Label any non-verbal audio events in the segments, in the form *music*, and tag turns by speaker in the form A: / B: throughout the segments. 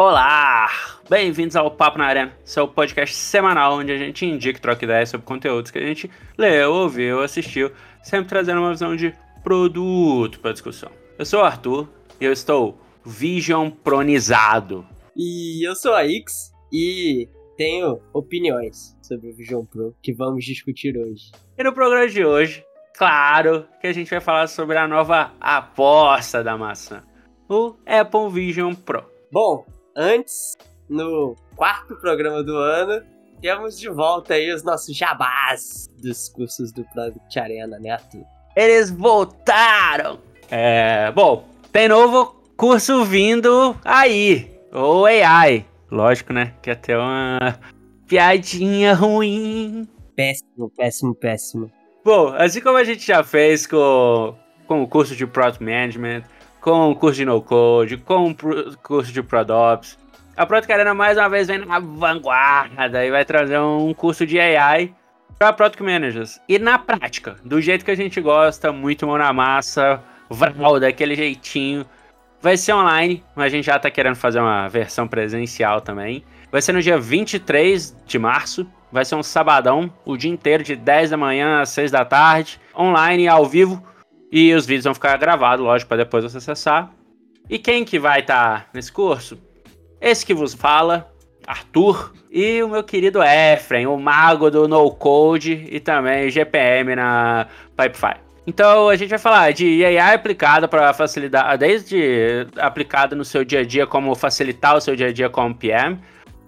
A: Olá! Bem-vindos ao Papo na Arena, seu podcast semanal onde a gente indica e troca ideias sobre conteúdos que a gente leu, ouviu, assistiu, sempre trazendo uma visão de produto para discussão. Eu sou o Arthur e eu estou vision pronizado.
B: E eu sou a X e tenho opiniões sobre o Vision Pro que vamos discutir hoje.
A: E no programa de hoje, claro que a gente vai falar sobre a nova aposta da maçã, o Apple Vision Pro.
B: Bom, antes, no quarto programa do ano, temos de volta aí os nossos jabás dos cursos do Product Arena, né, Arthur?
A: Eles voltaram! É, bom, tem novo curso vindo aí, o AI. Lógico, né? Que até uma piadinha ruim.
B: Péssimo, péssimo, péssimo.
A: Bom, assim como a gente já fez com, com o curso de Product Management, com o curso de No Code, com o curso de ProDops, a Product Arena mais uma vez vem na vanguarda e vai trazer um curso de AI para Product Managers. E na prática, do jeito que a gente gosta, muito mão na massa, vral, daquele jeitinho. Vai ser online, mas a gente já tá querendo fazer uma versão presencial também. Vai ser no dia 23 de março. Vai ser um sabadão, o dia inteiro, de 10 da manhã às 6 da tarde, online, ao vivo. E os vídeos vão ficar gravados, lógico, para depois você acessar. E quem que vai estar tá nesse curso? Esse que vos fala, Arthur, e o meu querido Efren, o mago do no code e também GPM na Pipefy. Então a gente vai falar de AI aplicada para facilitar, desde aplicada no seu dia a dia como facilitar o seu dia a dia como PM,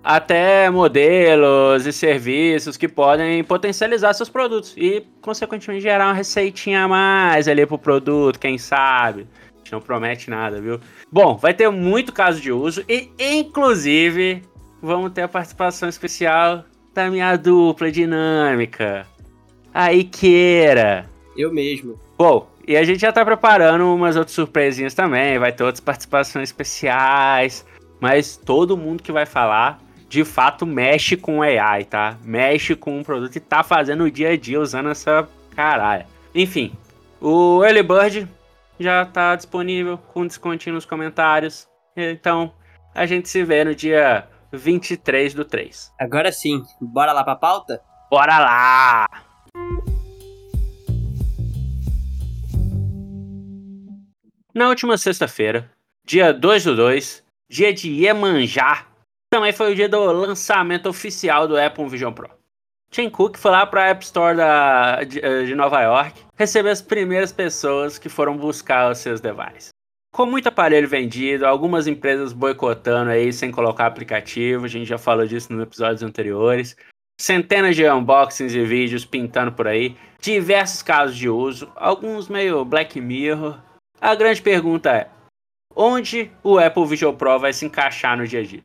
A: até modelos e serviços que podem potencializar seus produtos e, consequentemente, gerar uma receitinha a mais ali pro produto, quem sabe. A gente não promete nada, viu? Bom, vai ter muito caso de uso e, inclusive, vamos ter a participação especial da minha dupla dinâmica, a Iqueira.
B: Eu mesmo.
A: Bom, e a gente já tá preparando umas outras surpresinhas também, vai ter outras participações especiais, mas todo mundo que vai falar, de fato, mexe com AI, tá? Mexe com um produto e tá fazendo o dia a dia usando essa caralho. Enfim, o Early Bird já tá disponível com descontinho nos comentários. Então, a gente se vê no dia 23 do 3.
B: Agora sim, bora lá pra pauta?
A: Bora lá! Na última sexta-feira, dia 2 do 2, dia de Iemanjá, também foi o dia do lançamento oficial do Apple Vision Pro. Tim Cook foi lá para a App Store da, de, eh, de Nova York receber as primeiras pessoas que foram buscar os seus devices. Com muito aparelho vendido, algumas empresas boicotando aí sem colocar aplicativo, a gente já falou disso nos episódios anteriores. Centenas de unboxings e vídeos pintando por aí, diversos casos de uso, alguns meio Black Mirror, a grande pergunta é: onde o Apple Vision Pro vai se encaixar no dia a dia?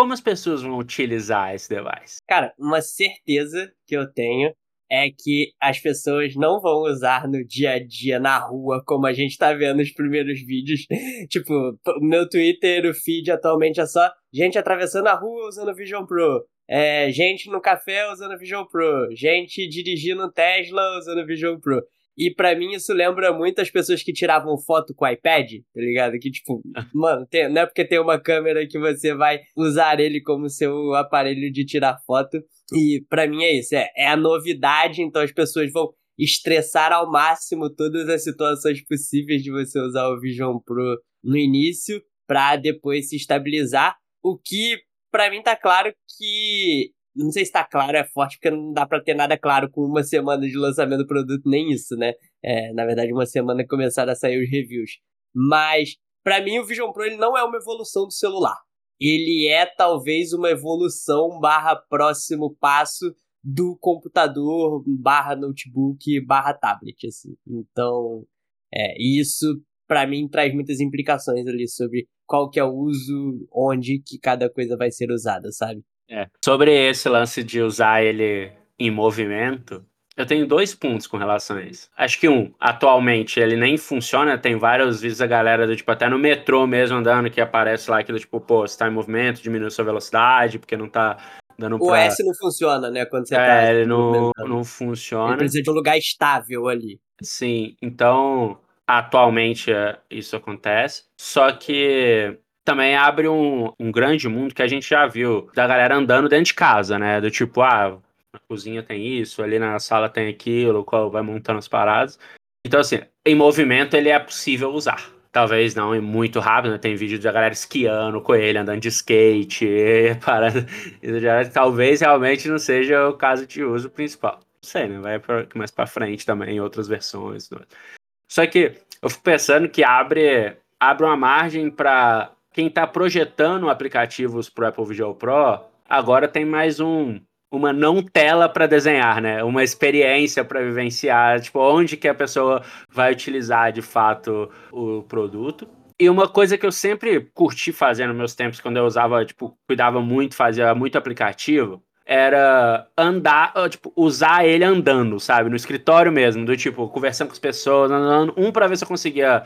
A: Como as pessoas vão utilizar esse device?
B: Cara, uma certeza que eu tenho é que as pessoas não vão usar no dia a dia na rua, como a gente tá vendo nos primeiros vídeos. *laughs* tipo, meu Twitter, o feed atualmente é só gente atravessando a rua usando Vision Pro. É, gente no café usando Vision Pro. Gente dirigindo Tesla usando Vision Pro. E para mim isso lembra muito as pessoas que tiravam foto com o iPad, tá ligado? Que tipo, *laughs* mano, tem, não é porque tem uma câmera que você vai usar ele como seu aparelho de tirar foto. E para mim é isso, é, é a novidade, então as pessoas vão estressar ao máximo todas as situações possíveis de você usar o Vision Pro no início para depois se estabilizar. O que para mim tá claro que não sei se tá claro, é forte, porque não dá pra ter nada claro com uma semana de lançamento do produto, nem isso, né? É, na verdade, uma semana começaram a sair os reviews. Mas, para mim, o Vision Pro ele não é uma evolução do celular. Ele é talvez uma evolução barra próximo passo do computador barra notebook barra tablet, assim. Então, é, isso para mim traz muitas implicações ali sobre qual que é o uso, onde que cada coisa vai ser usada, sabe?
A: É. Sobre esse lance de usar ele em movimento, eu tenho dois pontos com relação a isso. Acho que um, atualmente ele nem funciona, tem vários vídeos da galera do tipo até no metrô mesmo andando que aparece lá aquilo tipo, pô, você tá em movimento, diminui sua velocidade, porque não tá dando pra...
B: O S não funciona, né, quando você
A: é,
B: tá
A: ele não, não funciona.
B: Ele precisa de um lugar estável ali.
A: Sim, então atualmente é, isso acontece, só que também abre um, um grande mundo que a gente já viu da galera andando dentro de casa, né? Do tipo, ah, na cozinha tem isso, ali na sala tem aquilo, qual vai montando as paradas. Então, assim, em movimento ele é possível usar. Talvez não em muito rápido, né? Tem vídeo da galera esquiando com ele, andando de skate, *laughs* parando. Talvez realmente não seja o caso de uso principal. Não sei, né? Vai mais pra frente também, em outras versões. Só que eu fico pensando que abre, abre uma margem para quem está projetando aplicativos para o Apple Visual Pro, agora tem mais um, uma não tela para desenhar, né? Uma experiência para vivenciar, tipo, onde que a pessoa vai utilizar de fato o produto. E uma coisa que eu sempre curti fazer nos meus tempos, quando eu usava, tipo, cuidava muito, fazia muito aplicativo, era andar, tipo, usar ele andando, sabe? No escritório mesmo, do tipo, conversando com as pessoas, andando, um para ver se eu conseguia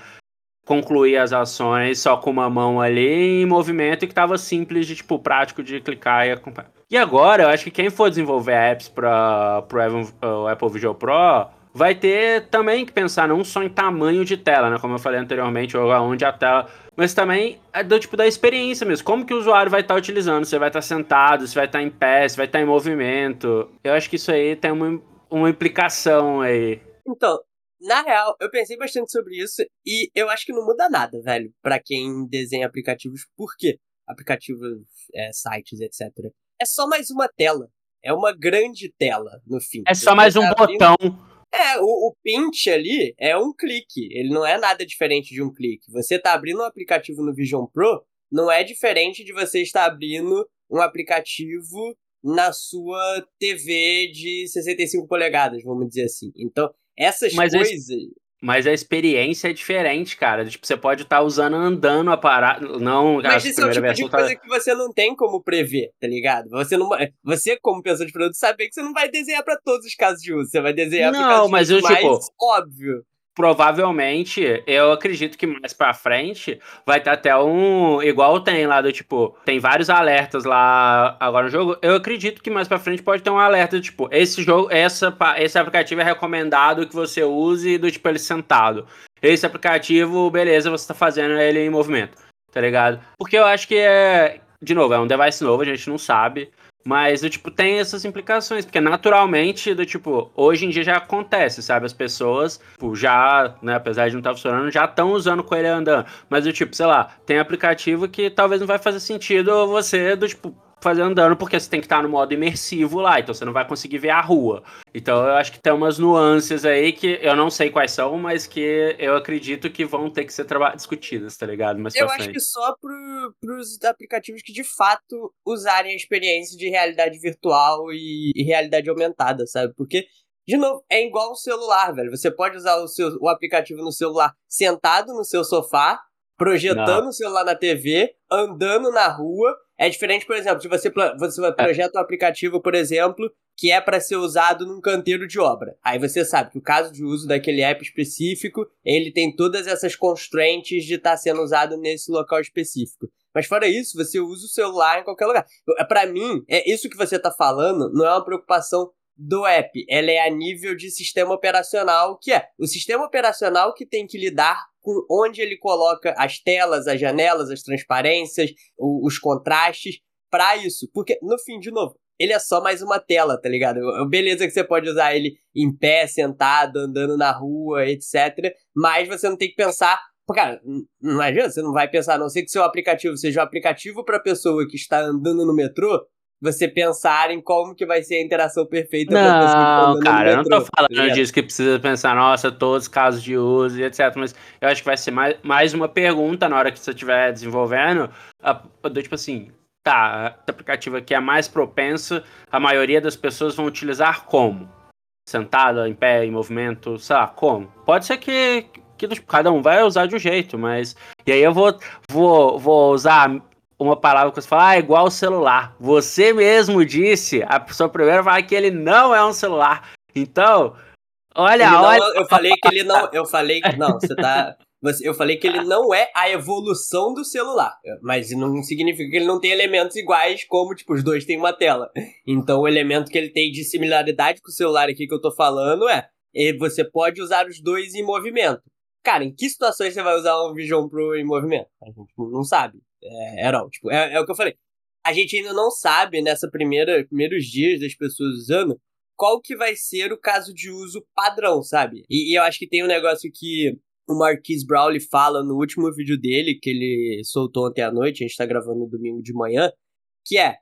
A: concluir as ações só com uma mão ali em movimento e que tava simples de tipo prático de clicar e acompanhar. E agora, eu acho que quem for desenvolver apps para o Apple Visual Pro vai ter também que pensar não só em tamanho de tela, né, como eu falei anteriormente, ou onde a tela, mas também é do tipo da experiência mesmo, como que o usuário vai estar tá utilizando, você vai estar tá sentado, você vai estar tá em pé, você vai estar tá em movimento. Eu acho que isso aí tem uma, uma implicação aí.
B: Então, na real, eu pensei bastante sobre isso e eu acho que não muda nada, velho, para quem desenha aplicativos. Por quê? Aplicativos, é, sites, etc. É só mais uma tela. É uma grande tela, no fim.
A: É só mais um tá botão.
B: É, o, o Pinch ali é um clique. Ele não é nada diferente de um clique. Você tá abrindo um aplicativo no Vision Pro, não é diferente de você estar abrindo um aplicativo na sua TV de 65 polegadas, vamos dizer assim. Então, essas mas coisas.
A: mas a experiência é diferente, cara. Tipo, você pode estar tá usando andando a parada. Não,
B: Mas isso é o tipo de tá... coisa que você não tem como prever, tá ligado? Você, não, você como pessoa de produto, sabe que você não vai desenhar para todos os casos de uso. Você vai desenhar
A: não, casos mas eu, mais tipo,
B: óbvio
A: provavelmente, eu acredito que mais pra frente vai ter até um. Igual tem lá do tipo, tem vários alertas lá agora no jogo. Eu acredito que mais pra frente pode ter um alerta tipo, esse jogo, essa, esse aplicativo é recomendado que você use do tipo ele sentado. Esse aplicativo, beleza, você tá fazendo ele em movimento, tá ligado? Porque eu acho que é. De novo, é um device novo, a gente não sabe. Mas, do tipo, tem essas implicações, porque naturalmente, do tipo, hoje em dia já acontece, sabe? As pessoas, tipo, já, né, apesar de não estar funcionando, já estão usando com ele andando. Mas, do tipo, sei lá, tem aplicativo que talvez não vai fazer sentido você, do tipo, fazer andando, porque você tem que estar no modo imersivo lá, então você não vai conseguir ver a rua. Então eu acho que tem umas nuances aí que eu não sei quais são, mas que eu acredito que vão ter que ser discutidas, tá ligado? Mas
B: eu acho que só pro, pros aplicativos que de fato usarem a experiência de realidade virtual e, e realidade aumentada, sabe? Porque de novo, é igual o celular, velho. Você pode usar o, seu, o aplicativo no celular sentado no seu sofá, projetando o celular na TV, andando na rua é diferente, por exemplo, se você, você projeta um aplicativo, por exemplo, que é para ser usado num canteiro de obra. Aí você sabe que o caso de uso daquele app específico, ele tem todas essas constraints de estar tá sendo usado nesse local específico. Mas fora isso, você usa o celular em qualquer lugar. Para mim, é isso que você está falando não é uma preocupação do app, ela é a nível de sistema operacional, que é o sistema operacional que tem que lidar onde ele coloca as telas, as janelas, as transparências, o, os contrastes para isso. Porque, no fim, de novo, ele é só mais uma tela, tá ligado? Beleza que você pode usar ele em pé, sentado, andando na rua, etc. Mas você não tem que pensar. Cara, não adianta, você não vai pensar, a não ser que seu aplicativo seja um aplicativo para pessoa que está andando no metrô, você pensar em como que vai ser a interação perfeita
A: não, cara, eu não tô falando tá disso que precisa pensar, nossa, todos os casos de uso e etc. Mas eu acho que vai ser mais, mais uma pergunta na hora que você estiver desenvolvendo, do tipo assim, tá, esse aplicativo aqui é mais propenso, a maioria das pessoas vão utilizar como? Sentada, em pé, em movimento, sei lá, como? Pode ser que, que tipo, cada um vai usar de um jeito, mas. E aí eu vou, vou, vou usar uma palavra que você fala, ah, é igual o celular. Você mesmo disse, a sua primeira fala que ele não é um celular. Então, olha,
B: não,
A: olha.
B: Eu falei que ele não. *laughs* Eu falei que. Não, você tá. Eu falei que ele não é a evolução do celular, mas não significa que ele não tem elementos iguais, como, tipo, os dois têm uma tela. Então, o elemento que ele tem de similaridade com o celular aqui que eu tô falando é, você pode usar os dois em movimento. Cara, em que situações você vai usar um Vision Pro em movimento? A gente não sabe. É, at all. Tipo, é, é o que eu falei. A gente ainda não sabe, nessa primeira primeiros dias das pessoas usando, qual que vai ser o caso de uso padrão, sabe? E, e eu acho que tem um negócio que o Marquis Brawley fala no último vídeo dele, que ele soltou ontem à noite, a gente tá gravando no domingo de manhã, que é,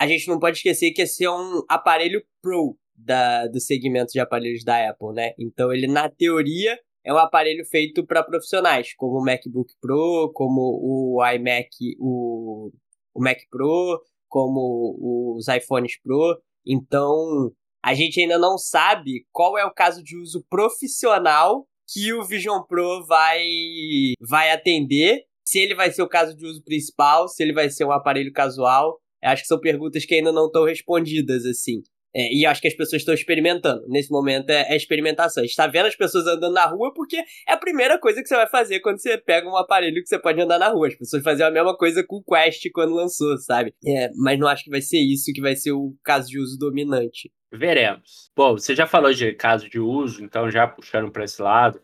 B: a gente não pode esquecer que esse é um aparelho Pro da, do segmento de aparelhos da Apple, né? Então ele, na teoria, é um aparelho feito para profissionais, como o MacBook Pro, como o iMac, o, o Mac Pro, como os iPhones Pro. Então, a gente ainda não sabe qual é o caso de uso profissional que o Vision Pro vai, vai atender. Se ele vai ser o caso de uso principal, se ele vai ser um aparelho casual. Acho que são perguntas que ainda não estão respondidas, assim. É, e acho que as pessoas estão experimentando. Nesse momento é, é experimentação. A gente tá vendo as pessoas andando na rua porque é a primeira coisa que você vai fazer quando você pega um aparelho que você pode andar na rua. As pessoas faziam a mesma coisa com o Quest quando lançou, sabe? É, mas não acho que vai ser isso que vai ser o caso de uso dominante.
A: Veremos. Bom, você já falou de caso de uso, então já puxando para esse lado,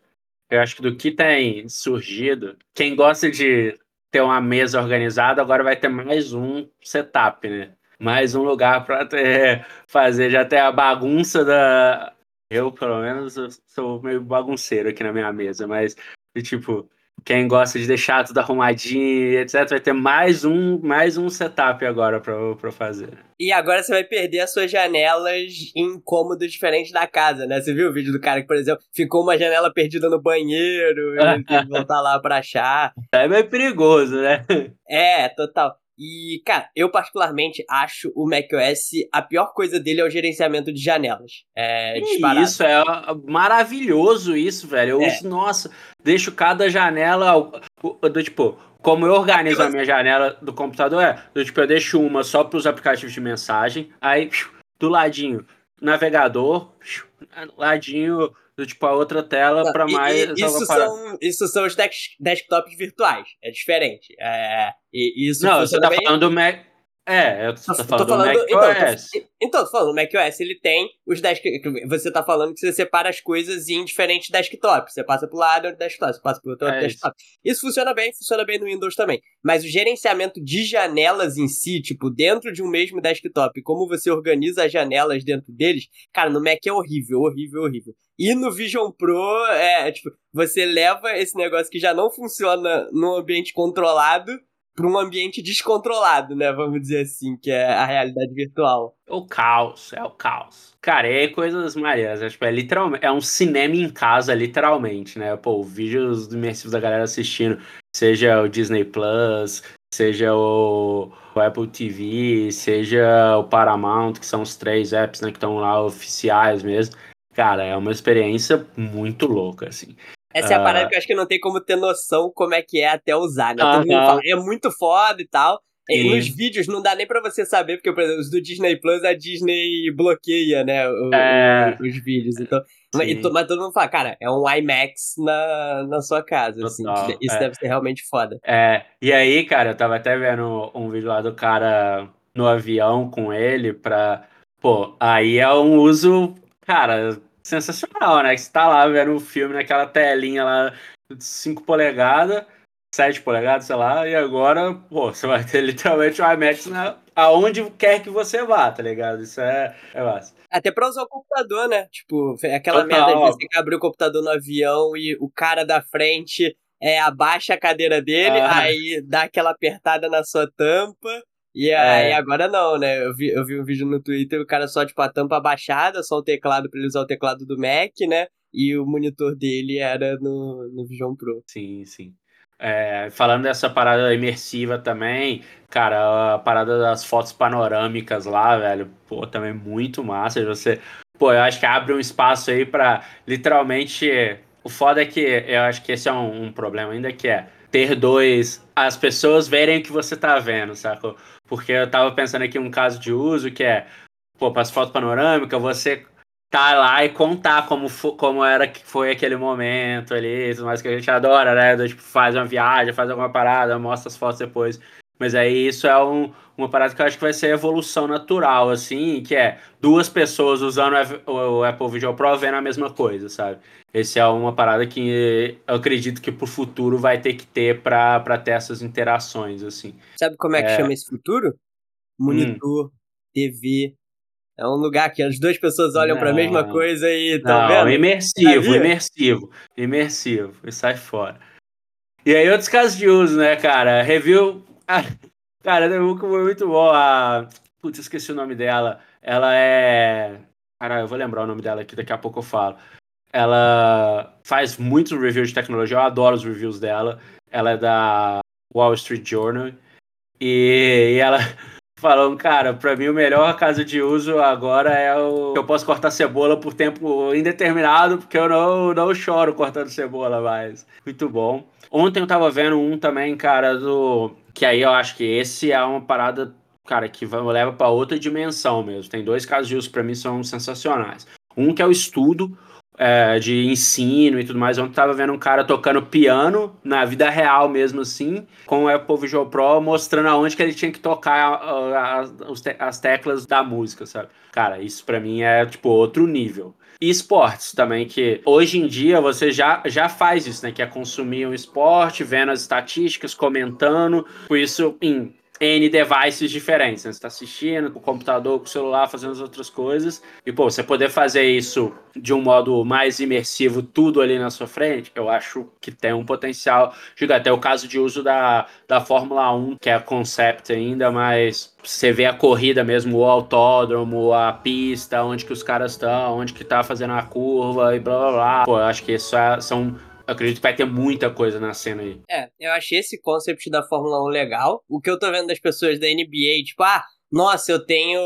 A: eu acho que do que tem surgido, quem gosta de ter uma mesa organizada agora vai ter mais um setup, né? Mais um lugar para *laughs* fazer já até a bagunça da. Eu, pelo menos, sou meio bagunceiro aqui na minha mesa, mas, tipo, quem gosta de deixar tudo arrumadinho, etc, vai ter mais um, mais um setup agora para fazer.
B: E agora você vai perder as suas janelas em cômodos diferentes da casa, né? Você viu o vídeo do cara que, por exemplo, ficou uma janela perdida no banheiro, e *laughs* tem que voltar lá pra achar.
A: É meio perigoso, né?
B: É, total. E, cara, eu particularmente acho o macOS, a pior coisa dele é o gerenciamento de janelas. É disparado.
A: Isso, é maravilhoso isso, velho. Eu é. uso, nossa, deixo cada janela, do, tipo, como eu organizo a minha janela do computador, é, do, tipo, eu deixo uma só para os aplicativos de mensagem, aí, do ladinho, navegador, ladinho do tipo a outra tela para mais.
B: E, isso, são, isso são os desktops virtuais. É diferente. É, e isso
A: Não, você tá bem... falando do Mac. É, eu tô, tô falando, falando do
B: então, macOS. Então, então, tô falando, o macOS ele tem os desktops. Você tá falando que você separa as coisas em diferentes desktops. Você passa pro lado do desktop, você passa pro outro é desktop. Isso. isso funciona bem, funciona bem no Windows também. Mas o gerenciamento de janelas em si, tipo, dentro de um mesmo desktop, como você organiza as janelas dentro deles, cara, no Mac é horrível, horrível, horrível. E no Vision Pro, é, tipo, você leva esse negócio que já não funciona num ambiente controlado para um ambiente descontrolado, né? Vamos dizer assim, que é a realidade virtual.
A: O caos, é o caos. Cara, é coisas marias. É, tipo, é literalmente. É um cinema em casa, literalmente, né? Pô, vídeos imersivos da galera assistindo, seja o Disney Plus, seja o, o, Apple TV, seja o Paramount, que são os três apps né, que estão lá oficiais mesmo. Cara, é uma experiência muito louca, assim.
B: Essa é a parada ah. que eu acho que não tem como ter noção como é que é até usar, né? Todo mundo fala, é muito foda e tal. E nos vídeos não dá nem pra você saber, porque, por exemplo, os do Disney Plus, a Disney bloqueia, né, o, é... os vídeos. Então, mas, mas todo mundo fala, cara, é um IMAX na, na sua casa, assim. Total, assim. Isso é. deve ser realmente foda.
A: É, e aí, cara, eu tava até vendo um vídeo lá do cara no avião com ele pra. Pô, aí é um uso, cara, sensacional, né? Que você tá lá vendo o filme naquela telinha lá, 5 polegadas, 7 polegadas, sei lá, e agora, pô, você vai ter *laughs* literalmente o IMAX na, aonde quer que você vá, tá ligado? Isso é, é massa.
B: Até pra usar o computador, né? Tipo, aquela Total. merda de você que abriu o computador no avião e o cara da frente é, abaixa a cadeira dele, ah. aí dá aquela apertada na sua tampa. E aí é. agora não, né? Eu vi, eu vi um vídeo no Twitter, o cara só, tipo, a tampa abaixada, só o teclado pra ele usar o teclado do Mac, né? E o monitor dele era no, no Vision Pro.
A: Sim, sim. É, falando dessa parada imersiva também, cara, a parada das fotos panorâmicas lá, velho, pô, também muito massa. Você, pô, eu acho que abre um espaço aí para literalmente. O foda é que eu acho que esse é um, um problema ainda que é ter dois, as pessoas verem o que você tá vendo, sacou? Porque eu tava pensando aqui um caso de uso que é, pô, para as fotos panorâmicas, você tá lá e contar como, como era que foi aquele momento ali, tudo mais que a gente adora, né? Do, tipo, faz uma viagem, faz alguma parada, mostra as fotos depois. Mas aí isso é um, uma parada que eu acho que vai ser evolução natural, assim, que é duas pessoas usando o Apple Vision Pro vendo a mesma coisa, sabe? Esse é uma parada que eu acredito que pro futuro vai ter que ter para ter essas interações, assim.
B: Sabe como é que é... chama esse futuro? Monitor, hum. TV. É um lugar que as duas pessoas olham para a mesma coisa e estão vendo?
A: Imersivo, imersivo, imersivo. E sai fora. E aí, outros casos de uso, né, cara? Review. *laughs* cara, foi muito bom. A... Putz, esqueci o nome dela. Ela é. Cara, eu vou lembrar o nome dela aqui, daqui a pouco eu falo. Ela faz muitos reviews de tecnologia, eu adoro os reviews dela. Ela é da Wall Street Journal. E, e ela *laughs* falando, cara, pra mim o melhor caso de uso agora é o eu posso cortar cebola por tempo indeterminado, porque eu não, não choro cortando cebola mais. Muito bom. Ontem eu tava vendo um também, cara, do. Que aí eu acho que esse é uma parada, cara, que vai, leva para outra dimensão mesmo. Tem dois casos de uso para mim são sensacionais. Um que é o estudo, é, de ensino e tudo mais. Ontem tava vendo um cara tocando piano na vida real mesmo assim, com o Apple Visual Pro mostrando aonde que ele tinha que tocar as, as teclas da música, sabe? Cara, isso para mim é tipo outro nível. E esportes também, que hoje em dia você já, já faz isso, né? Que é consumir um esporte, vendo as estatísticas, comentando, por isso em N devices diferentes. Né? Você está assistindo com o computador, com o celular, fazendo as outras coisas. E, pô, você poder fazer isso de um modo mais imersivo, tudo ali na sua frente, eu acho que tem um potencial gigante. Até o caso de uso da, da Fórmula 1, que é concept ainda, mas você vê a corrida mesmo, o autódromo, a pista, onde que os caras estão, onde que tá fazendo a curva e blá blá blá. Pô, eu acho que isso é, são acredito que vai ter muita coisa na cena aí.
B: É, eu achei esse concept da Fórmula 1 legal. O que eu tô vendo das pessoas da NBA, tipo, ah, nossa, eu tenho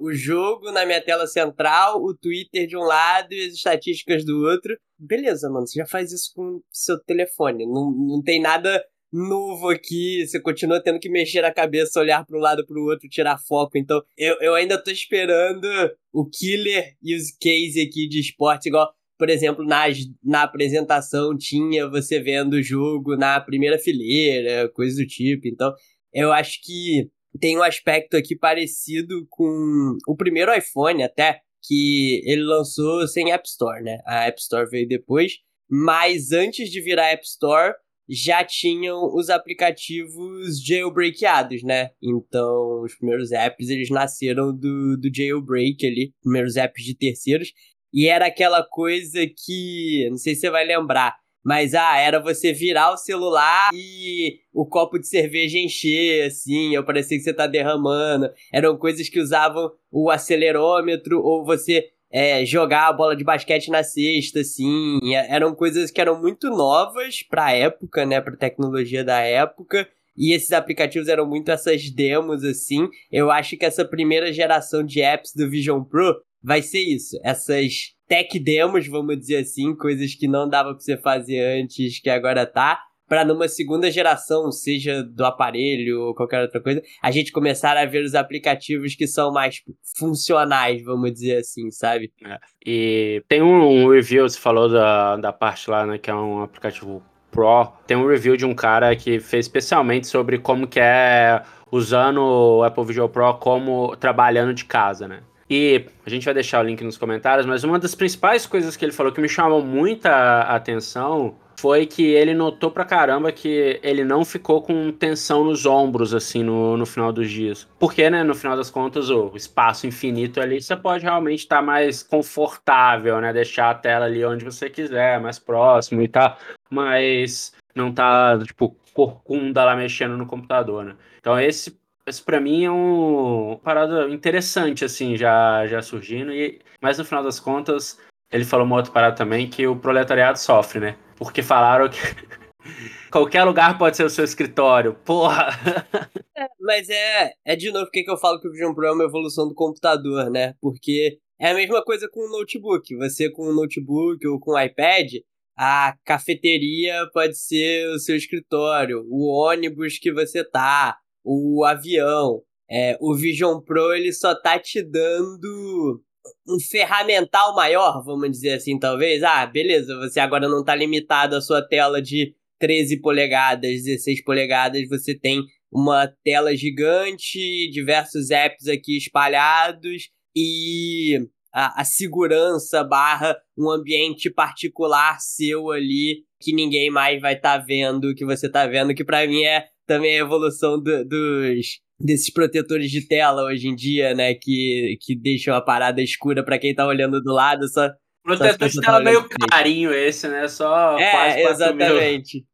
B: o jogo na minha tela central, o Twitter de um lado e as estatísticas do outro. Beleza, mano, você já faz isso com seu telefone. Não, não tem nada novo aqui, você continua tendo que mexer a cabeça, olhar para um lado para o outro, tirar foco. Então, eu, eu ainda tô esperando o killer use case aqui de esporte, igual por exemplo, na, na apresentação tinha você vendo o jogo na primeira fileira, coisa do tipo. Então, eu acho que tem um aspecto aqui parecido com o primeiro iPhone, até, que ele lançou sem App Store, né? A App Store veio depois, mas antes de virar App Store, já tinham os aplicativos jailbreakados, né? Então, os primeiros apps, eles nasceram do, do jailbreak ali, primeiros apps de terceiros, e era aquela coisa que, não sei se você vai lembrar, mas ah, era você virar o celular e o copo de cerveja encher, assim, eu parecia que você tá derramando. Eram coisas que usavam o acelerômetro ou você é, jogar a bola de basquete na cesta, assim. Eram coisas que eram muito novas pra época, né? Pra tecnologia da época. E esses aplicativos eram muito essas demos, assim. Eu acho que essa primeira geração de apps do Vision Pro vai ser isso. Essas tech demos, vamos dizer assim, coisas que não dava para você fazer antes, que agora tá, para numa segunda geração, seja do aparelho ou qualquer outra coisa, a gente começar a ver os aplicativos que são mais funcionais, vamos dizer assim, sabe?
A: É. E tem um review, você falou da, da parte lá, né, que é um aplicativo Pro, tem um review de um cara que fez especialmente sobre como que é usando o Apple Visual Pro como trabalhando de casa, né? E a gente vai deixar o link nos comentários, mas uma das principais coisas que ele falou que me chamou muita atenção foi que ele notou pra caramba que ele não ficou com tensão nos ombros, assim, no, no final dos dias. Porque, né, no final das contas, o espaço infinito ali, você pode realmente estar tá mais confortável, né? Deixar a tela ali onde você quiser, mais próximo e tal. Mas não tá, tipo, corcunda lá mexendo no computador, né? Então esse isso para mim é um, uma parada interessante, assim, já, já surgindo. E, mas no final das contas, ele falou uma outra parada também que o proletariado sofre, né? Porque falaram que *laughs* qualquer lugar pode ser o seu escritório. Porra! *laughs*
B: É, mas é, é de novo porque que eu falo que o Vision Pro é uma evolução do computador, né? Porque é a mesma coisa com o notebook. Você com o notebook ou com o iPad, a cafeteria pode ser o seu escritório, o ônibus que você tá, o avião. É, o Vision Pro ele só tá te dando um ferramental maior, vamos dizer assim, talvez. Ah, beleza, você agora não tá limitado à sua tela de 13 polegadas, 16 polegadas, você tem uma tela gigante, diversos apps aqui espalhados e a, a segurança barra um ambiente particular seu ali que ninguém mais vai estar tá vendo que você tá vendo, que para mim é também a evolução do, dos desses protetores de tela hoje em dia, né, que, que deixam a parada escura para quem tá olhando do lado, só
A: Protetor de tela meio carinho esse, né? Só
B: é, quase exatamente.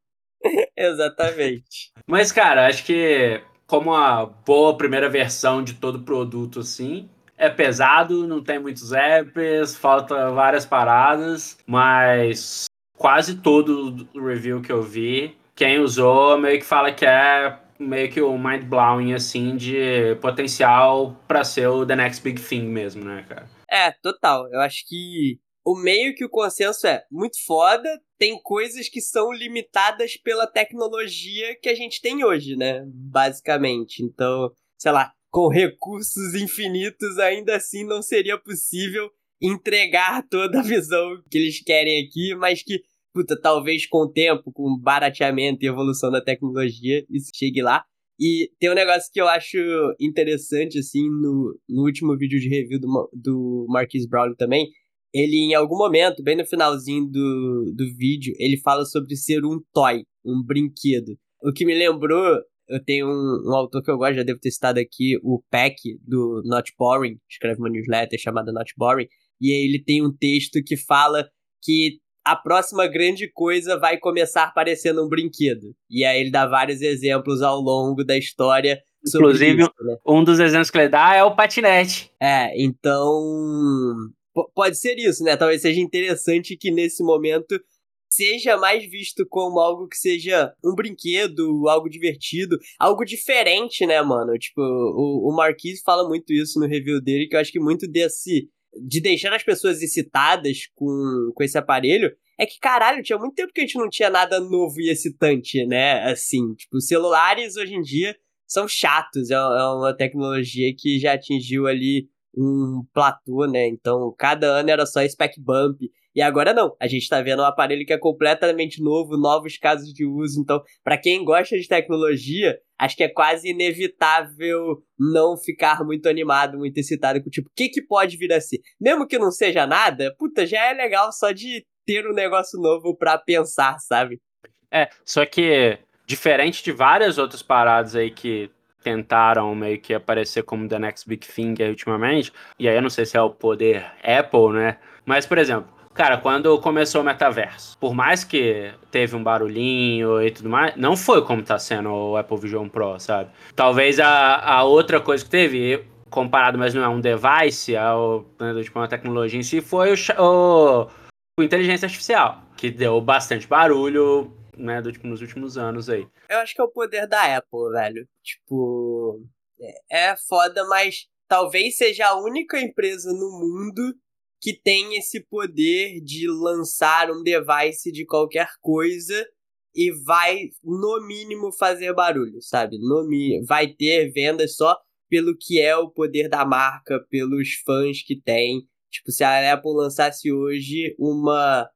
B: *laughs* exatamente.
A: Mas, cara, acho que como a boa primeira versão de todo produto, assim, é pesado, não tem muitos apps, falta várias paradas, mas quase todo o review que eu vi, quem usou meio que fala que é meio que o mind blowing assim de potencial para ser o the next big thing mesmo, né, cara?
B: É, total. Eu acho que o meio que o consenso é muito foda, tem coisas que são limitadas pela tecnologia que a gente tem hoje, né? Basicamente. Então, sei lá, com recursos infinitos, ainda assim não seria possível entregar toda a visão que eles querem aqui, mas que, puta, talvez com o tempo, com barateamento e evolução da tecnologia, isso chegue lá. E tem um negócio que eu acho interessante, assim, no, no último vídeo de review do, do Marquis Brown também, ele em algum momento, bem no finalzinho do, do vídeo, ele fala sobre ser um toy, um brinquedo. O que me lembrou, eu tenho um, um autor que eu gosto, já devo ter citado aqui, o Peck, do Not Boring, escreve uma newsletter chamada Not Boring, e ele tem um texto que fala que a próxima grande coisa vai começar parecendo um brinquedo. E aí ele dá vários exemplos ao longo da história
A: Inclusive, isso, né? um dos exemplos que ele dá é o patinete.
B: É, então pode ser isso, né? Talvez seja interessante que nesse momento seja mais visto como algo que seja um brinquedo, algo divertido, algo diferente, né, mano? Tipo, o, o Marquise fala muito isso no review dele, que eu acho que muito desse. De deixar as pessoas excitadas com, com esse aparelho. É que, caralho, tinha muito tempo que a gente não tinha nada novo e excitante, né? Assim, tipo, celulares hoje em dia são chatos. É, é uma tecnologia que já atingiu ali um platô, né? Então, cada ano era só spec bump. E agora não, a gente tá vendo um aparelho que é completamente novo, novos casos de uso. Então, para quem gosta de tecnologia, acho que é quase inevitável não ficar muito animado, muito excitado com tipo, o que que pode vir a ser? Mesmo que não seja nada, puta, já é legal só de ter um negócio novo para pensar, sabe?
A: É, só que diferente de várias outras paradas aí que tentaram meio que aparecer como the next big thing ultimamente, e aí eu não sei se é o poder Apple, né? Mas, por exemplo, cara, quando começou o metaverso, por mais que teve um barulhinho e tudo mais, não foi como tá sendo o Apple Vision Pro, sabe? Talvez a, a outra coisa que teve, comparado, mas não é um device, é o, né, tipo, uma tecnologia em si, foi o, o, o inteligência artificial, que deu bastante barulho, né, do, tipo, nos últimos anos aí.
B: Eu acho que é o poder da Apple, velho. Tipo, é, é foda, mas talvez seja a única empresa no mundo que tem esse poder de lançar um device de qualquer coisa e vai, no mínimo, fazer barulho, sabe? No mínimo, vai ter vendas só pelo que é o poder da marca, pelos fãs que tem. Tipo, se a Apple lançasse hoje uma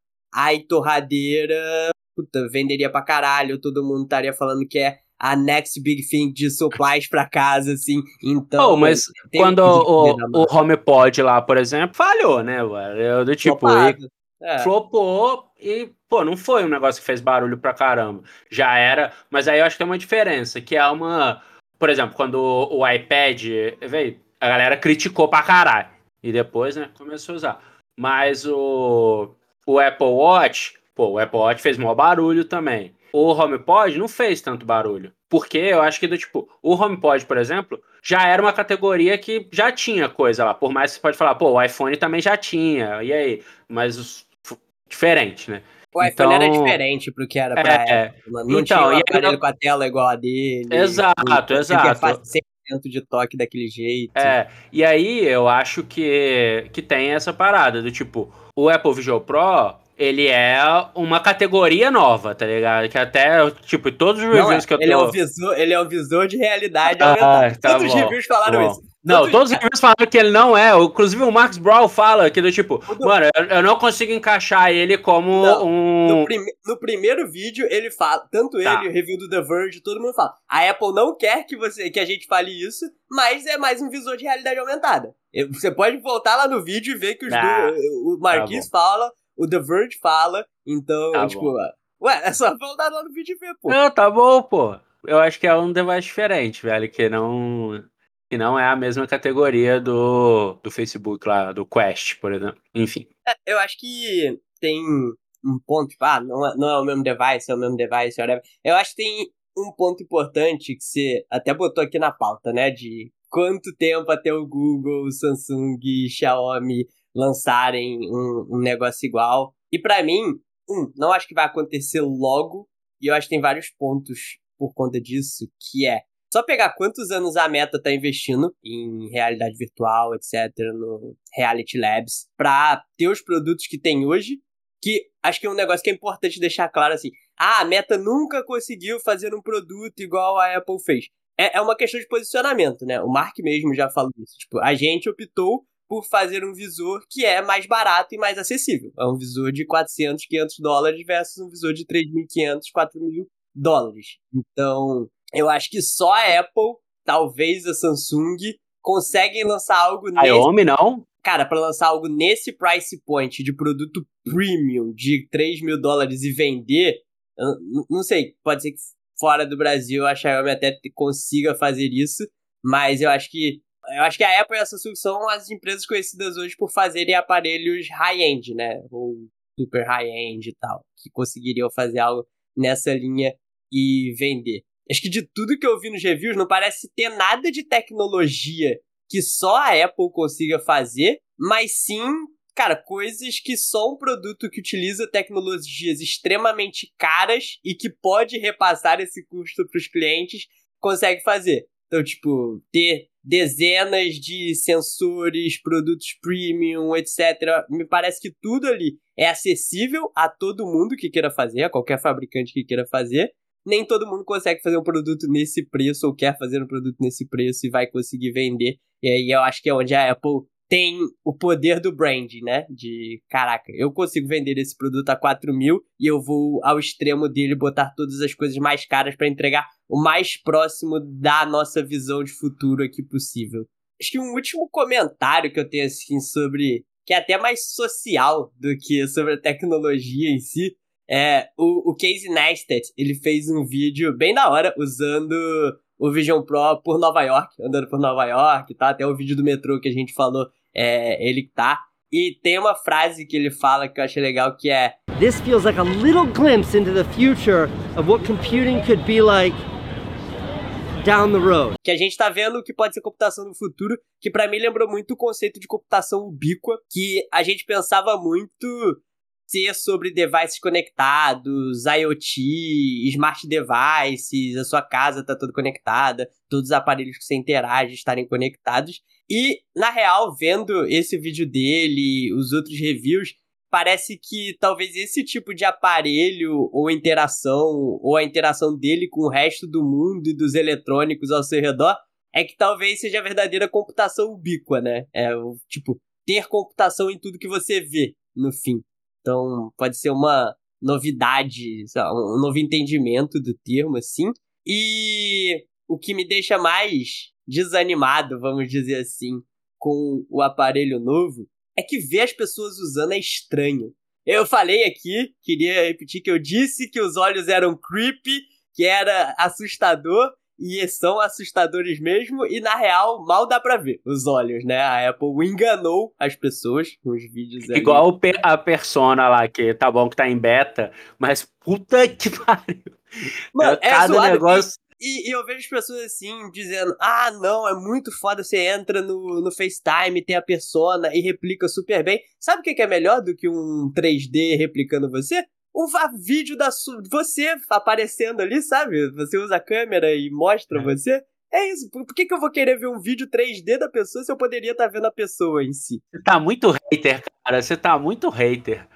B: iTorradeira puta, venderia pra caralho, todo mundo estaria falando que é a next big thing de supplies pra casa, assim. Então.
A: Oh, mas quando o, o HomePod lá, por exemplo, falhou, né, Eu, do tipo, e, é. flopou e, pô, não foi um negócio que fez barulho pra caramba. Já era, mas aí eu acho que tem uma diferença, que é uma. Por exemplo, quando o, o iPad veio, a galera criticou pra caralho. E depois, né, começou a usar. Mas o, o Apple Watch Pô, o Apple Watch fez maior barulho também. O HomePod não fez tanto barulho. Porque eu acho que, do tipo, o HomePod, por exemplo, já era uma categoria que já tinha coisa lá. Por mais que você pode falar, pô, o iPhone também já tinha. E aí? Mas diferente, né?
B: O iPhone era então, diferente pro que era pra é, Apple. Não então, tinha um aparelho com a tela igual a dele.
A: Exato, exato.
B: 100% de toque daquele jeito.
A: É, e aí eu acho que, que tem essa parada do tipo, o Apple Visual Pro, ele é uma categoria nova, tá ligado? Que até, tipo, todos os reviews
B: Não,
A: que eu tô...
B: Ele é, um visor, ele é um visor de realidade ah, aumentada. Tá todos bom, os reviews falaram bom. isso.
A: Não, todos os reviews falaram que ele não é. Inclusive o Max Brown fala que do tipo, do... mano, eu, eu, não consigo encaixar ele como não, um.
B: No, prim no, primeiro vídeo, ele fala, tanto tá. ele, o review do The Verge, todo mundo fala. A Apple não quer que, você, que a gente fale isso, mas é mais um visor de realidade aumentada. Você pode voltar lá no vídeo e ver que os ah, do, o Marquis tá fala, o The Verge fala, então, tá tipo, bom. ué, é só voltar lá no vídeo e ver, pô.
A: Não, tá bom, pô. Eu acho que é um device diferente, velho, que não que não é a mesma categoria do, do Facebook lá, do Quest, por exemplo. Enfim.
B: É, eu acho que tem um ponto, tipo, ah, não é, não é o mesmo device, é o mesmo device, whatever. Eu acho que tem um ponto importante que você até botou aqui na pauta, né? De quanto tempo até o Google, o Samsung, Xiaomi lançarem um, um negócio igual. E para mim, um, não acho que vai acontecer logo. E eu acho que tem vários pontos por conta disso, que é só pegar quantos anos a Meta tá investindo em realidade virtual, etc, no Reality Labs, para ter os produtos que tem hoje, que acho que é um negócio que é importante deixar claro assim. Ah, a Meta nunca conseguiu fazer um produto igual a Apple fez. É, é uma questão de posicionamento, né? O Mark mesmo já falou isso. Tipo, a gente optou por fazer um visor que é mais barato e mais acessível. É um visor de 400, 500 dólares versus um visor de 3.500, 4.000 dólares. Então, eu acho que só a Apple, talvez a Samsung, conseguem lançar algo
A: nesse. Xiaomi não?
B: Cara, para lançar algo nesse price point de produto premium de 3 mil dólares e vender, não sei, pode ser que fora do Brasil a Xiaomi até consiga fazer isso, mas eu acho que eu acho que a Apple e a Samsung são as empresas conhecidas hoje por fazerem aparelhos high-end, né? Ou super high-end e tal, que conseguiriam fazer algo nessa linha e vender. Acho que de tudo que eu vi nos reviews, não parece ter nada de tecnologia que só a Apple consiga fazer, mas sim, cara, coisas que só um produto que utiliza tecnologias extremamente caras e que pode repassar esse custo para os clientes consegue fazer. Então, tipo, ter dezenas de sensores, produtos premium, etc. Me parece que tudo ali é acessível a todo mundo que queira fazer, a qualquer fabricante que queira fazer nem todo mundo consegue fazer um produto nesse preço ou quer fazer um produto nesse preço e vai conseguir vender. E aí eu acho que é onde a Apple tem o poder do brand, né? De caraca, eu consigo vender esse produto a 4 mil e eu vou ao extremo dele botar todas as coisas mais caras para entregar o mais próximo da nossa visão de futuro aqui possível. Acho que um último comentário que eu tenho assim sobre que é até mais social do que sobre a tecnologia em si, é, o, o Casey Neistat, ele fez um vídeo bem da hora usando o Vision Pro por Nova York, andando por Nova York, tá? Até o vídeo do metrô que a gente falou, é, ele tá. E tem uma frase que ele fala que eu achei legal que é
C: This feels like a little glimpse into the future of what computing could be like down the road.
B: Que a gente tá vendo que pode ser computação no futuro, que para mim lembrou muito o conceito de computação ubíqua, que a gente pensava muito ser sobre devices conectados, IoT, smart devices, a sua casa está toda conectada, todos os aparelhos que você interage estarem conectados. E, na real, vendo esse vídeo dele, os outros reviews, parece que talvez esse tipo de aparelho ou interação, ou a interação dele com o resto do mundo e dos eletrônicos ao seu redor, é que talvez seja a verdadeira computação ubíqua, né? É tipo, ter computação em tudo que você vê, no fim. Então, pode ser uma novidade, um novo entendimento do termo, assim. E o que me deixa mais desanimado, vamos dizer assim, com o aparelho novo, é que ver as pessoas usando é estranho. Eu falei aqui, queria repetir que eu disse que os olhos eram creepy, que era assustador, e são assustadores mesmo, e na real, mal dá pra ver os olhos, né? A Apple enganou as pessoas com os vídeos ali.
A: Igual a Persona lá, que tá bom que tá em beta, mas puta que *laughs* pariu.
B: Mano, é, é cada negócio... E, e, eu vejo as pessoas assim, dizendo: Ah, não, é muito foda. Você entra no, no FaceTime, tem a persona e replica super bem. Sabe o que é melhor do que um 3D replicando você? um vídeo da sua, você aparecendo ali, sabe? Você usa a câmera e mostra é. você. É isso. Por, que, que eu vou querer ver um vídeo 3D da pessoa se eu poderia estar tá vendo a pessoa em si?
A: Você tá muito hater, cara. Você tá muito hater.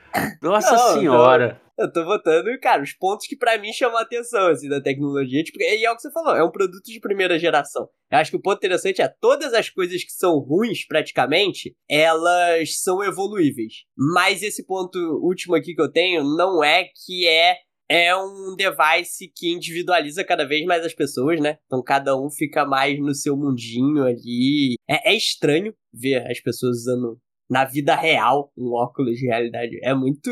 A: Nossa
B: Não,
A: senhora.
B: Eu tô botando, cara, os pontos que pra mim chamam a atenção, assim, da tecnologia. Tipo, e é o que você falou, é um produto de primeira geração. Eu acho que o ponto interessante é todas as coisas que são ruins, praticamente, elas são evoluíveis. Mas esse ponto último aqui que eu tenho não é que é é um device que individualiza cada vez mais as pessoas, né? Então cada um fica mais no seu mundinho ali. É, é estranho ver as pessoas usando na vida real um óculos de realidade. É muito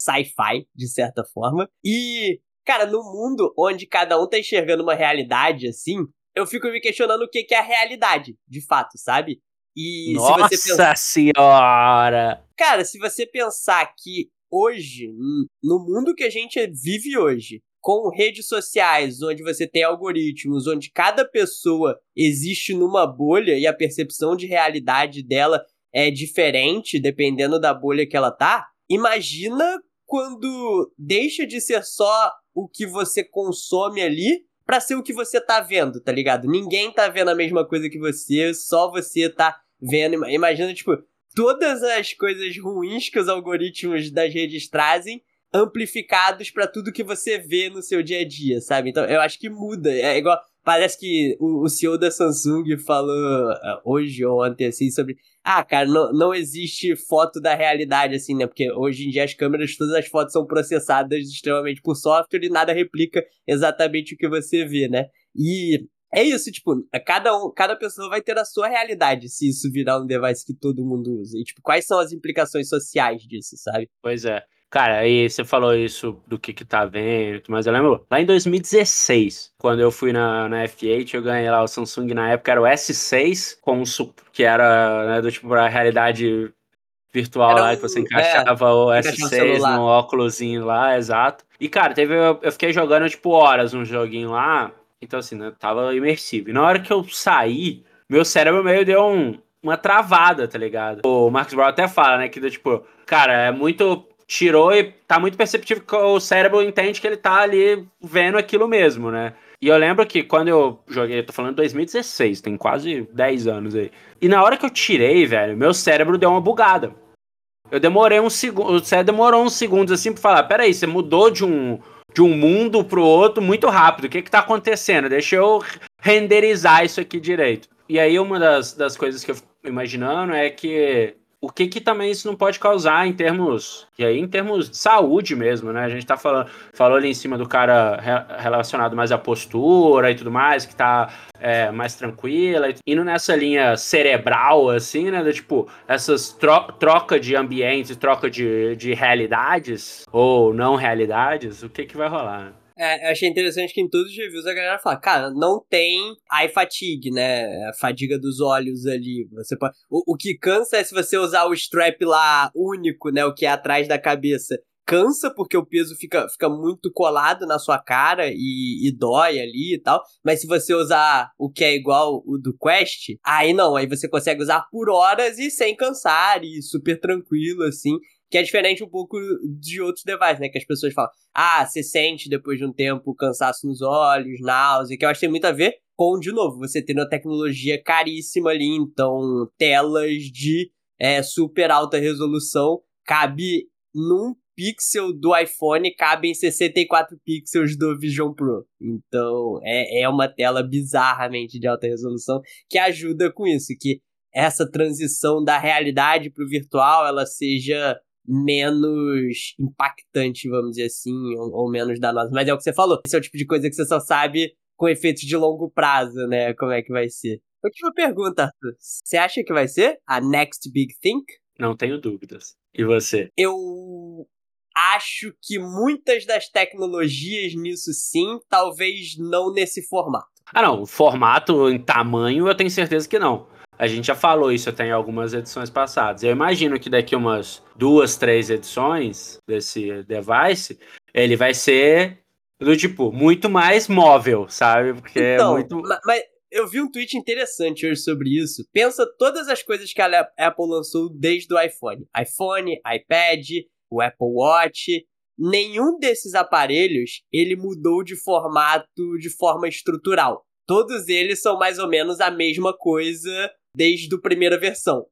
B: sci-fi, de certa forma. E, cara, no mundo onde cada um tá enxergando uma realidade assim, eu fico me questionando o que, que é a realidade, de fato, sabe?
A: E Nossa se você pensar... senhora!
B: Cara, se você pensar que hoje, no mundo que a gente vive hoje, com redes sociais, onde você tem algoritmos, onde cada pessoa existe numa bolha e a percepção de realidade dela é diferente dependendo da bolha que ela tá, imagina quando deixa de ser só o que você consome ali para ser o que você tá vendo, tá ligado? Ninguém tá vendo a mesma coisa que você, só você tá vendo. Imagina, tipo, todas as coisas ruins que os algoritmos das redes trazem amplificados para tudo que você vê no seu dia a dia, sabe? Então eu acho que muda. É igual. Parece que o, o CEO da Samsung falou uh, hoje ou ontem, assim, sobre. Ah, cara, não, não existe foto da realidade, assim, né? Porque hoje em dia as câmeras, todas as fotos são processadas extremamente por software e nada replica exatamente o que você vê, né? E é isso, tipo, cada, um, cada pessoa vai ter a sua realidade se isso virar um device que todo mundo usa. E, tipo, quais são as implicações sociais disso, sabe?
A: Pois é. Cara, aí você falou isso do que que tá vendo, mas eu lembro lá em 2016, quando eu fui na, na F8, eu ganhei lá o Samsung na época, era o S6, com que era né, do tipo a realidade virtual era lá, um, que você encaixava é, o S6 no óculosinho lá, exato. E, cara, teve, eu, eu fiquei jogando, tipo, horas um joguinho lá, então, assim, né, tava imersivo. E na hora que eu saí, meu cérebro meio deu um, uma travada, tá ligado? O Marcos Brown até fala, né, que, tipo, cara, é muito tirou e tá muito perceptível que o cérebro entende que ele tá ali vendo aquilo mesmo, né? E eu lembro que quando eu joguei, eu tô falando 2016, tem quase 10 anos aí. E na hora que eu tirei, velho, meu cérebro deu uma bugada. Eu demorei um segundo, o cérebro demorou uns segundos assim pra falar, peraí, você mudou de um, de um mundo pro outro muito rápido, o que que tá acontecendo? Deixa eu renderizar isso aqui direito. E aí uma das, das coisas que eu fico imaginando é que o que que também isso não pode causar em termos, e aí em termos de saúde mesmo, né? A gente tá falando, falou ali em cima do cara re, relacionado mais à postura e tudo mais, que tá é, mais tranquila, indo nessa linha cerebral, assim, né? Do, tipo, essas tro troca de ambientes, troca de, de realidades, ou não realidades, o que que vai rolar, né?
B: É, eu achei interessante que em todos os reviews a galera fala, cara, não tem eye fatigue, né? A fadiga dos olhos ali. Você pode... o, o que cansa é se você usar o strap lá único, né? O que é atrás da cabeça. Cansa porque o peso fica, fica muito colado na sua cara e, e dói ali e tal. Mas se você usar o que é igual o do Quest, aí não, aí você consegue usar por horas e sem cansar e super tranquilo, assim. Que é diferente um pouco de outros devices, né? Que as pessoas falam, ah, você sente depois de um tempo cansaço nos olhos, náusea, que eu acho que tem muito a ver com, de novo, você tendo uma tecnologia caríssima ali, então telas de é, super alta resolução, cabe num pixel do iPhone, cabem 64 pixels do Vision Pro. Então é, é uma tela bizarramente de alta resolução que ajuda com isso, que essa transição da realidade para o virtual ela seja menos impactante, vamos dizer assim, ou, ou, menos danosa. Mas é o que você falou. Esse é o tipo de coisa que você só sabe com efeitos de longo prazo, né? Como é que vai ser. Última pergunta, Arthur. Você acha que vai ser a next big thing?
A: Não tenho dúvidas. E você?
B: Eu acho que muitas das tecnologias nisso sim, talvez não nesse formato.
A: Ah, não. O formato em tamanho eu tenho certeza que não. A gente já falou isso até em algumas edições passadas. Eu imagino que daqui umas duas, três edições desse device, ele vai ser do tipo muito mais móvel, sabe? Porque é então, é muito.
B: Mas eu vi um tweet interessante hoje sobre isso. Pensa todas as coisas que a Apple lançou desde o iPhone: iPhone, iPad, o Apple Watch. Nenhum desses aparelhos ele mudou de formato de forma estrutural. Todos eles são mais ou menos a mesma coisa desde a primeira versão.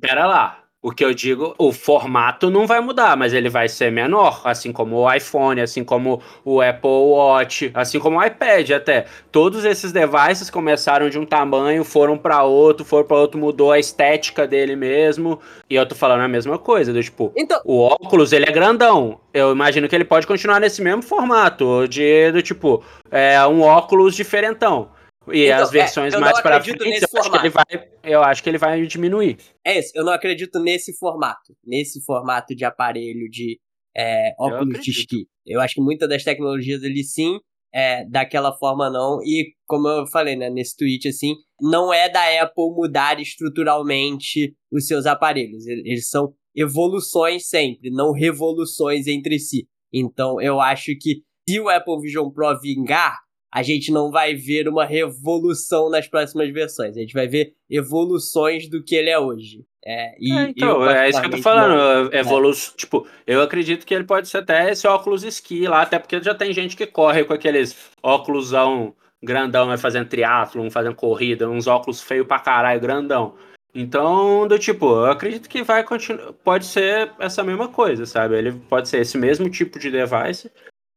A: Pera lá. O que eu digo, o formato não vai mudar, mas ele vai ser menor, assim como o iPhone, assim como o Apple Watch, assim como o iPad até. Todos esses devices começaram de um tamanho, foram para outro, foram para outro, mudou a estética dele mesmo. E eu tô falando a mesma coisa, do tipo,
B: Então,
A: o óculos, ele é grandão. Eu imagino que ele pode continuar nesse mesmo formato, de do tipo, é um óculos diferentão. E
B: Então,
A: as versões
B: é,
A: mais para frente, eu acho, que ele vai, eu acho que ele vai diminuir.
B: é isso. Eu não acredito nesse formato. Nesse formato de aparelho de é, óculos de esqui. Eu acho que muitas das tecnologias ali sim, é, daquela forma não. E como eu falei, né, nesse tweet, assim, não é da Apple mudar estruturalmente os seus aparelhos. Eles são evoluções sempre, não revoluções entre si. Então eu acho que se o Apple Vision Pro vingar, a gente não vai ver uma revolução nas próximas versões. A gente vai ver evoluções do que ele é hoje. É, e
A: É, então,
B: eu,
A: é isso que eu tô falando. Evolu Tipo, eu acredito que ele pode ser até esse óculos esqui lá, até porque já tem gente que corre com aqueles óculosão grandão, vai fazendo triatlon, fazendo corrida, uns óculos feios pra caralho, grandão. Então, do tipo, eu acredito que vai continuar. Pode ser essa mesma coisa, sabe? Ele pode ser esse mesmo tipo de device,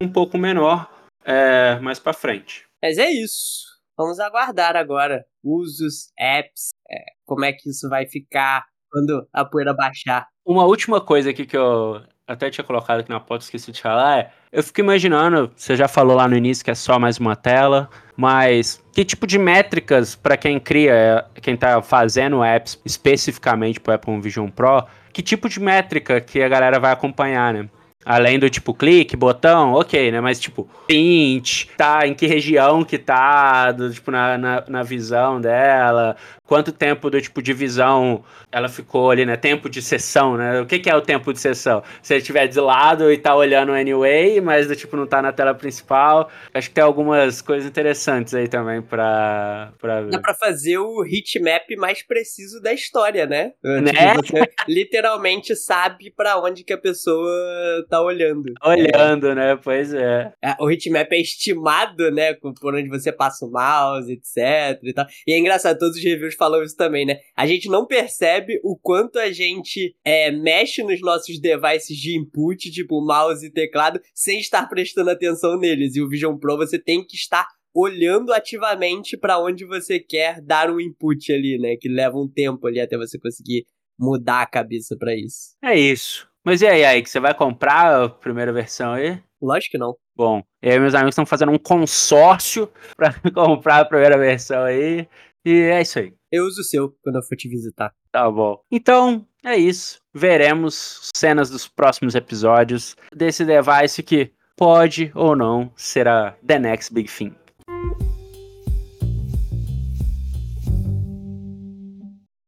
A: um pouco menor, é, mais pra frente.
B: Mas é isso. Vamos aguardar agora usos, apps, é, como é que isso vai ficar quando a poeira baixar.
A: Uma última coisa aqui que eu até tinha colocado aqui na pauta, esqueci de falar, é. Eu fico imaginando, você já falou lá no início que é só mais uma tela, mas que tipo de métricas para quem cria, quem tá fazendo apps especificamente pro Apple Vision Pro, que tipo de métrica que a galera vai acompanhar, né? Além do tipo clique, botão, ok, né? Mas tipo, print, tá, em que região que tá, do, tipo, na, na, na visão dela, quanto tempo do tipo de visão ela ficou ali, né? Tempo de sessão, né? O que, que é o tempo de sessão? Se ele estiver de lado e tá olhando anyway, mas do tipo não tá na tela principal. Acho que tem algumas coisas interessantes aí também pra, pra ver.
B: Dá pra fazer o heatmap mais preciso da história, né?
A: Né?
B: Tipo, você *laughs* literalmente sabe pra onde que a pessoa tá olhando.
A: Olhando, né? Pois é.
B: É, O heatmap é estimado, né? Por onde você passa o mouse, etc e tal. E é engraçado, todos os reviews falam isso também, né? A gente não percebe o quanto a gente é, mexe nos nossos devices de input, tipo mouse e teclado, sem estar prestando atenção neles. E o Vision Pro você tem que estar olhando ativamente pra onde você quer dar um input ali, né? Que leva um tempo ali até você conseguir mudar a cabeça pra isso.
A: É isso. Mas e aí, aí, que você vai comprar a primeira versão aí?
B: Lógico que não.
A: Bom, e meus amigos estão fazendo um consórcio *laughs* pra comprar a primeira versão aí. E é isso aí.
B: Eu uso o seu quando eu for te visitar.
A: Tá bom. Então, é isso. Veremos cenas dos próximos episódios desse device que pode ou não será the next big thing.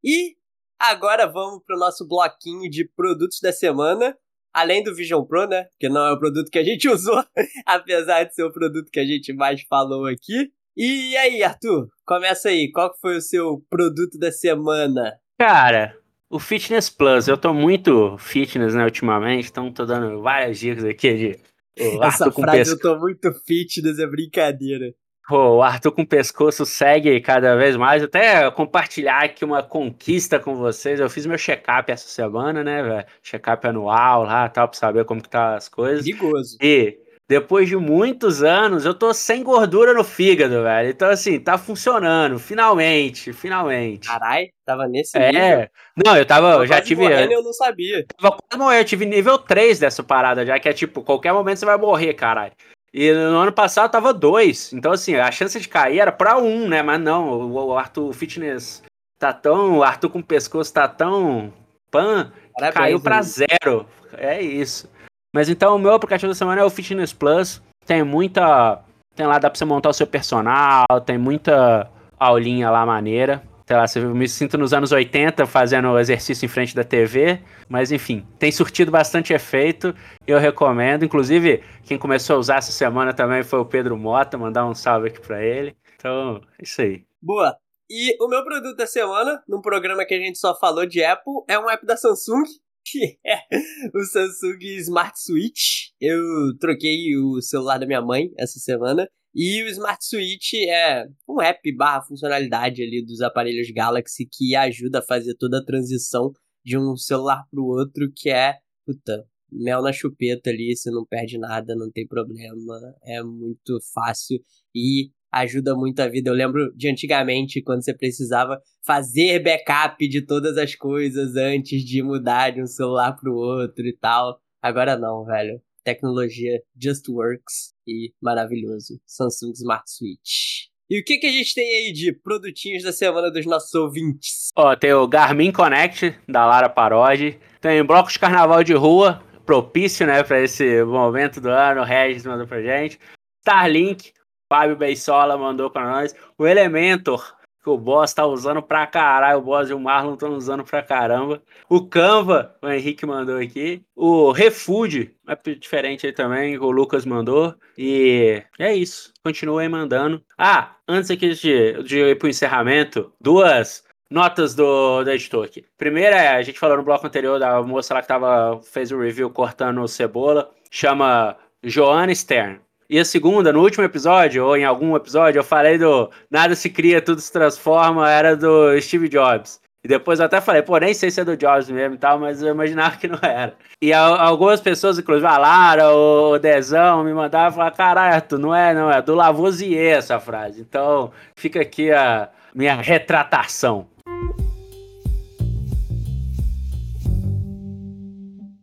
B: E agora vamos pro nosso bloquinho de produtos da semana. Além do Vision Pro, né? Que não é o produto que a gente *laughs* usou, apesar de ser o produto que a gente mais falou aqui. E aí, Arthur? Começa aí. Qual foi o seu produto da semana?
A: Cara, o Fitness Plus, eu tô muito fitness, né, ultimamente, então tô dando várias dicas aqui de. O
B: Essa
A: Arthur com
B: frase
A: pescoço.
B: eu tô muito fitness, é brincadeira.
A: Pô, o Arthur com pescoço segue cada vez mais. Até compartilhar aqui uma conquista com vocês. Eu fiz meu check-up essa semana, né, velho? Check-up anual lá, tal, pra saber como que tá as coisas.
B: Perigoso.
A: E depois de muitos anos, eu tô sem gordura no fígado, velho. Então, assim, tá funcionando. Finalmente, finalmente.
B: Carai, tava nesse nível.
A: É. Não, eu tava. Eu já tive.
B: morrendo eu não sabia.
A: tava quase morrendo, eu tive nível 3 dessa parada já, que é tipo, qualquer momento você vai morrer, caralho. E no ano passado tava 2. Então, assim, a chance de cair era pra 1, um, né? Mas não, o Arthur Fitness tá tão. O Arthur com o pescoço tá tão. pan,
B: Parabéns,
A: caiu pra
B: aí.
A: zero. É isso. Mas então, o meu aplicativo da semana é o Fitness Plus. Tem muita. Tem lá, dá pra você montar o seu personal, tem muita aulinha lá maneira. Sei lá, eu me sinto nos anos 80 fazendo exercício em frente da TV. Mas enfim, tem surtido bastante efeito. Eu recomendo. Inclusive, quem começou a usar essa semana também foi o Pedro Mota. Mandar um salve aqui pra ele. Então, é isso aí.
B: Boa. E o meu produto da semana, num programa que a gente só falou de Apple, é um app da Samsung, que é o Samsung Smart Switch. Eu troquei o celular da minha mãe essa semana. E o Smart Switch é um app barra funcionalidade ali dos aparelhos Galaxy que ajuda a fazer toda a transição de um celular pro outro, que é, puta, mel na chupeta ali, você não perde nada, não tem problema, é muito fácil e ajuda muito a vida. Eu lembro de antigamente, quando você precisava fazer backup de todas as coisas antes de mudar de um celular pro outro e tal. Agora não, velho. Tecnologia just works e maravilhoso. Samsung Smart Switch. E o que, que a gente tem aí de produtinhos da semana dos nossos ouvintes?
A: Ó, tem o Garmin Connect, da Lara Parodi. Tem blocos de carnaval de rua, propício, né, para esse momento do ano. O Regis mandou pra gente. Starlink, Fábio Beisola mandou para nós. O Elementor, que o Boss tá usando pra caralho. O Boss e o Marlon estão usando pra caramba. O Canva, o Henrique mandou aqui. O Refood, é diferente aí também, o Lucas mandou. E é isso. Continuem mandando. Ah, antes aqui de, de ir pro encerramento, duas notas do, do editor aqui. Primeira é, a gente falou no bloco anterior da moça lá que tava, fez o review cortando cebola. Chama Joanna Stern. E a segunda, no último episódio, ou em algum episódio, eu falei do Nada se cria, tudo se transforma, era do Steve Jobs. E depois eu até falei, pô, nem sei se é do Jobs mesmo e tal, mas eu imaginava que não era. E algumas pessoas, inclusive a Lara, o Dezão, me mandavam falar, caralho, tu não é, não é, do Lavoisier essa frase. Então, fica aqui a minha retratação.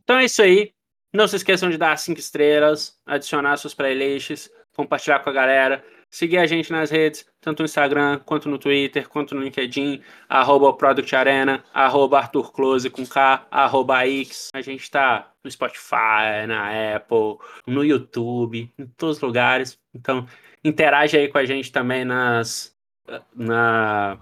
A: Então é isso aí. Não se esqueçam de dar cinco estrelas, adicionar suas playlists, compartilhar com a galera, seguir a gente nas redes, tanto no Instagram, quanto no Twitter, quanto no LinkedIn, arroba Product Arena, arroba com K, arroba X. A gente tá no Spotify, na Apple, no YouTube, em todos os lugares. Então, interage aí com a gente também nas. Na.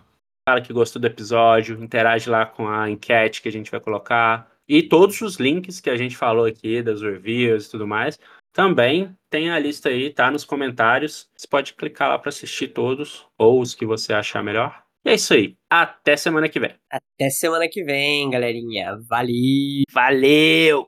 A: Fala que gostou do episódio, interage lá com a enquete que a gente vai colocar. E todos os links que a gente falou aqui, das reviews e tudo mais, também tem a lista aí, tá nos comentários. Você pode clicar lá para assistir todos, ou os que você achar melhor. E é isso aí. Até semana que vem.
B: Até semana que vem, galerinha. Valeu!
A: Valeu!